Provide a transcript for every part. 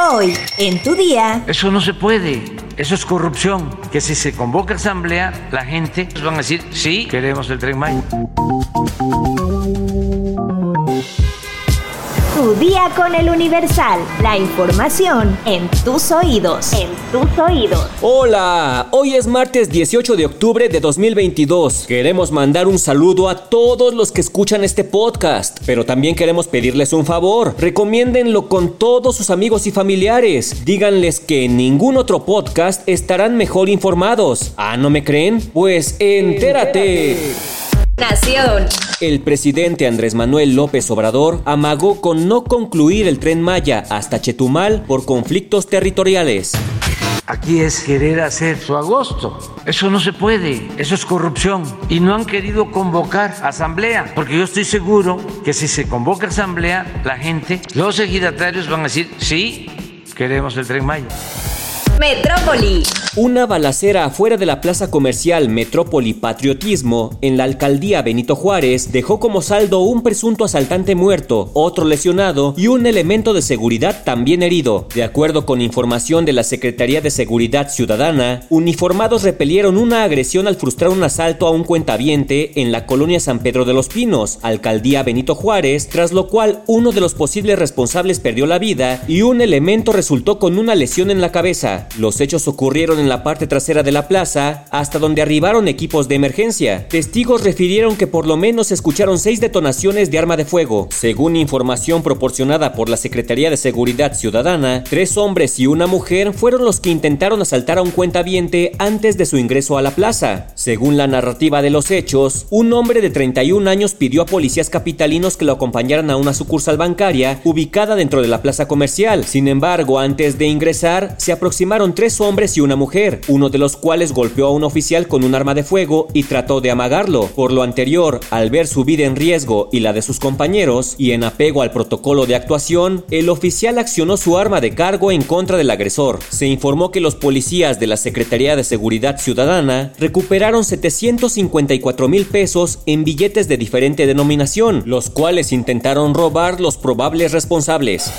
Hoy, en tu día. Eso no se puede. Eso es corrupción. Que si se convoca asamblea, la gente van a decir, sí, queremos el tren Maya. Tu día con el Universal. La información en tus oídos. En tus oídos. Hola, hoy es martes 18 de octubre de 2022. Queremos mandar un saludo a todos los que escuchan este podcast, pero también queremos pedirles un favor. Recomiéndenlo con todos sus amigos y familiares. Díganles que en ningún otro podcast estarán mejor informados. Ah, ¿no me creen? Pues entérate. Nación. El presidente Andrés Manuel López Obrador amagó con no concluir el tren Maya hasta Chetumal por conflictos territoriales. Aquí es querer hacer su agosto. Eso no se puede, eso es corrupción. Y no han querido convocar asamblea, porque yo estoy seguro que si se convoca asamblea, la gente, los ejidatarios van a decir, sí, queremos el tren Maya. Metrópoli. Una balacera afuera de la plaza comercial Metrópoli Patriotismo en la alcaldía Benito Juárez dejó como saldo un presunto asaltante muerto, otro lesionado y un elemento de seguridad también herido. De acuerdo con información de la Secretaría de Seguridad Ciudadana, uniformados repelieron una agresión al frustrar un asalto a un cuentaviente en la colonia San Pedro de los Pinos, alcaldía Benito Juárez, tras lo cual uno de los posibles responsables perdió la vida y un elemento resultó con una lesión en la cabeza. Los hechos ocurrieron en la parte trasera de la plaza, hasta donde arribaron equipos de emergencia. Testigos refirieron que por lo menos escucharon seis detonaciones de arma de fuego. Según información proporcionada por la Secretaría de Seguridad Ciudadana, tres hombres y una mujer fueron los que intentaron asaltar a un cuentaviente antes de su ingreso a la plaza. Según la narrativa de los hechos, un hombre de 31 años pidió a policías capitalinos que lo acompañaran a una sucursal bancaria ubicada dentro de la plaza comercial. Sin embargo, antes de ingresar, se aproximaron tres hombres y una mujer, uno de los cuales golpeó a un oficial con un arma de fuego y trató de amagarlo. Por lo anterior, al ver su vida en riesgo y la de sus compañeros, y en apego al protocolo de actuación, el oficial accionó su arma de cargo en contra del agresor. Se informó que los policías de la Secretaría de Seguridad Ciudadana recuperaron 754 mil pesos en billetes de diferente denominación, los cuales intentaron robar los probables responsables.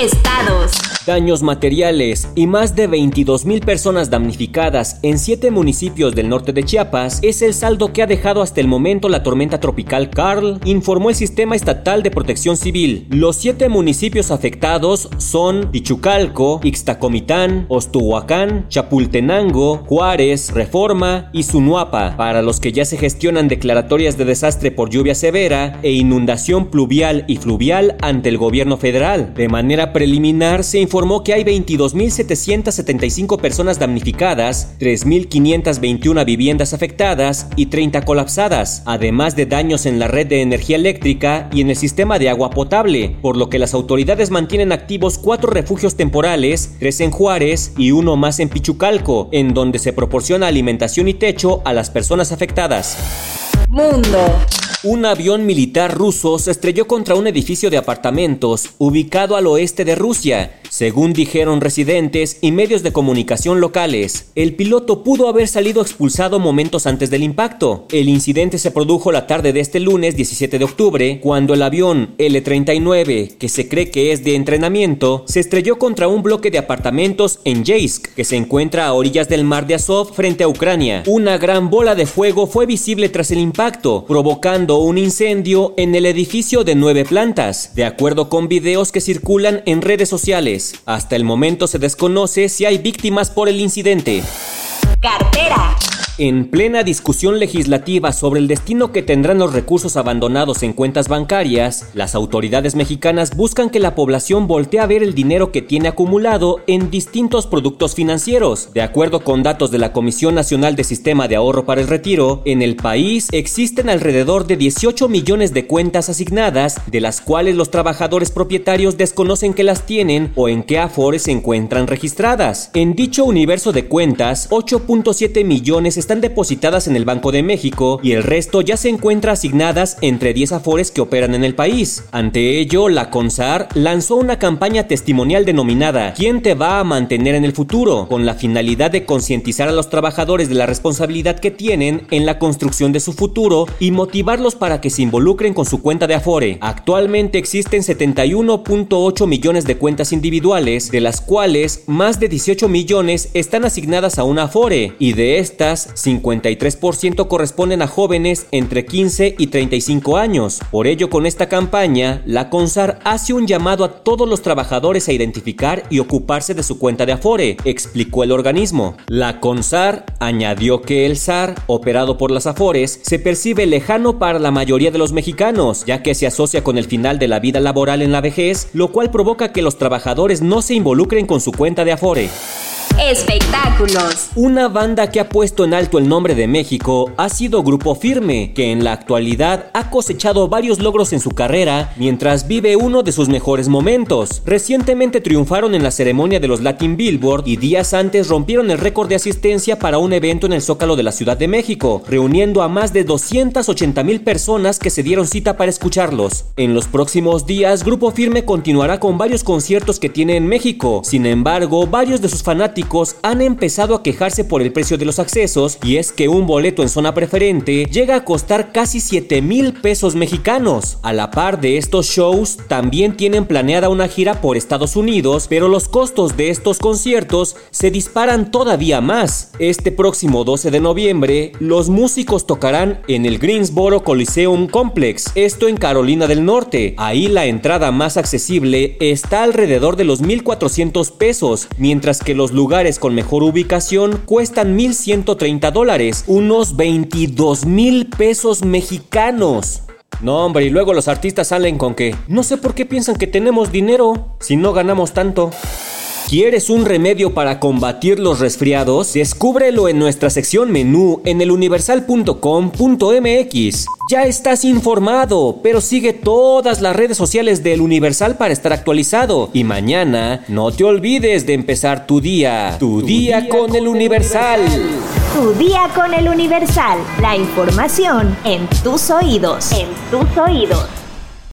Estados. Daños materiales y más de 22 mil personas damnificadas en siete municipios del norte de Chiapas es el saldo que ha dejado hasta el momento la tormenta tropical Carl, informó el Sistema Estatal de Protección Civil. Los siete municipios afectados son Pichucalco, Ixtacomitán, Ostuhuacán, Chapultenango, Juárez, Reforma y Zunuapa, para los que ya se gestionan declaratorias de desastre por lluvia severa e inundación pluvial y fluvial ante el gobierno federal. De manera preliminar se informó que hay 22.775 personas damnificadas, 3.521 viviendas afectadas y 30 colapsadas, además de daños en la red de energía eléctrica y en el sistema de agua potable, por lo que las autoridades mantienen activos cuatro refugios temporales, tres en Juárez y uno más en Pichucalco, en donde se proporciona alimentación y techo a las personas afectadas. Mundo. Un avión militar ruso se estrelló contra un edificio de apartamentos ubicado al oeste de Rusia, según dijeron residentes y medios de comunicación locales, el piloto pudo haber salido expulsado momentos antes del impacto. El incidente se produjo la tarde de este lunes 17 de octubre, cuando el avión L-39, que se cree que es de entrenamiento, se estrelló contra un bloque de apartamentos en Jeisk, que se encuentra a orillas del mar de Azov frente a Ucrania. Una gran bola de fuego fue visible tras el impacto, provocando un incendio en el edificio de nueve plantas, de acuerdo con videos que circulan en redes sociales. Hasta el momento se desconoce si hay víctimas por el incidente. Cartera. En plena discusión legislativa sobre el destino que tendrán los recursos abandonados en cuentas bancarias, las autoridades mexicanas buscan que la población voltee a ver el dinero que tiene acumulado en distintos productos financieros. De acuerdo con datos de la Comisión Nacional de Sistema de Ahorro para el Retiro, en el país existen alrededor de 18 millones de cuentas asignadas, de las cuales los trabajadores propietarios desconocen que las tienen o en qué afores se encuentran registradas. En dicho universo de cuentas, 8.7 millones están depositadas en el Banco de México y el resto ya se encuentra asignadas entre 10 afores que operan en el país. Ante ello, la CONSAR lanzó una campaña testimonial denominada ¿Quién te va a mantener en el futuro? con la finalidad de concientizar a los trabajadores de la responsabilidad que tienen en la construcción de su futuro y motivarlos para que se involucren con su cuenta de Afore. Actualmente existen 71.8 millones de cuentas individuales, de las cuales más de 18 millones están asignadas a una Afore y de estas 53% corresponden a jóvenes entre 15 y 35 años. Por ello, con esta campaña, la CONSAR hace un llamado a todos los trabajadores a identificar y ocuparse de su cuenta de Afore, explicó el organismo. La CONSAR añadió que el SAR, operado por las Afores, se percibe lejano para la mayoría de los mexicanos, ya que se asocia con el final de la vida laboral en la vejez, lo cual provoca que los trabajadores no se involucren con su cuenta de Afore. Espectáculos. Una banda que ha puesto en alto el nombre de México ha sido Grupo Firme, que en la actualidad ha cosechado varios logros en su carrera mientras vive uno de sus mejores momentos. Recientemente triunfaron en la ceremonia de los Latin Billboard y días antes rompieron el récord de asistencia para un evento en el Zócalo de la Ciudad de México, reuniendo a más de 280 mil personas que se dieron cita para escucharlos. En los próximos días, Grupo Firme continuará con varios conciertos que tiene en México. Sin embargo, varios de sus fanáticos han empezado a quejarse por el precio de los accesos y es que un boleto en zona preferente llega a costar casi 7 mil pesos mexicanos. A la par de estos shows, también tienen planeada una gira por Estados Unidos, pero los costos de estos conciertos se disparan todavía más. Este próximo 12 de noviembre, los músicos tocarán en el Greensboro Coliseum Complex, esto en Carolina del Norte. Ahí la entrada más accesible está alrededor de los 1.400 pesos, mientras que los lugares con mejor ubicación cuestan 1.130 dólares, unos 22 mil pesos mexicanos. No, hombre, y luego los artistas salen con que no sé por qué piensan que tenemos dinero si no ganamos tanto. ¿Quieres un remedio para combatir los resfriados? Descúbrelo en nuestra sección menú en eluniversal.com.mx. Ya estás informado, pero sigue todas las redes sociales del Universal para estar actualizado. Y mañana no te olvides de empezar tu día. Tu, día, con, el Universal. Tu día con el Universal. La información en tus oídos. En tus oídos.